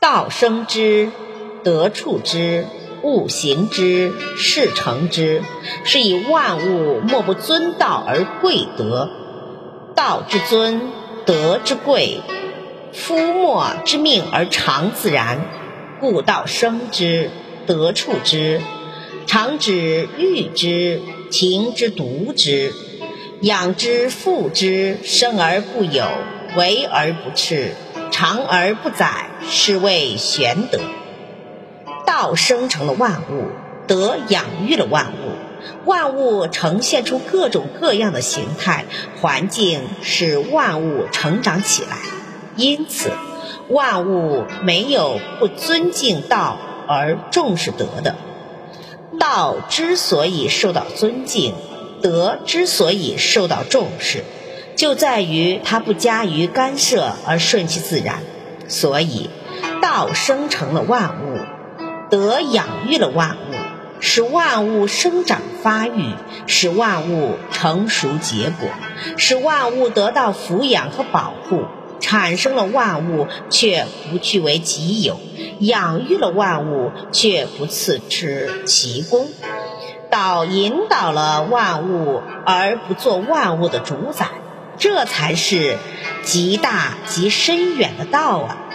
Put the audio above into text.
道生之，德处之，物行之，事成之，是以万物莫不尊道而贵德。道之尊，德之贵，夫莫之命而常自然，故道生之，德处之，常之育之，情之独之，养之覆之，生而不有，为而不恃。长而不宰，是谓玄德。道生成了万物，德养育了万物，万物呈现出各种各样的形态，环境使万物成长起来。因此，万物没有不尊敬道而重视德的。道之所以受到尊敬，德之所以受到重视。就在于它不加于干涉而顺其自然，所以道生成了万物，德养育了万物，使万物生长发育，使万物成熟结果，使万物得到抚养和保护，产生了万物却不据为己有，养育了万物却不赐之其功，道引导了万物而不做万物的主宰。这才是极大极深远的道啊！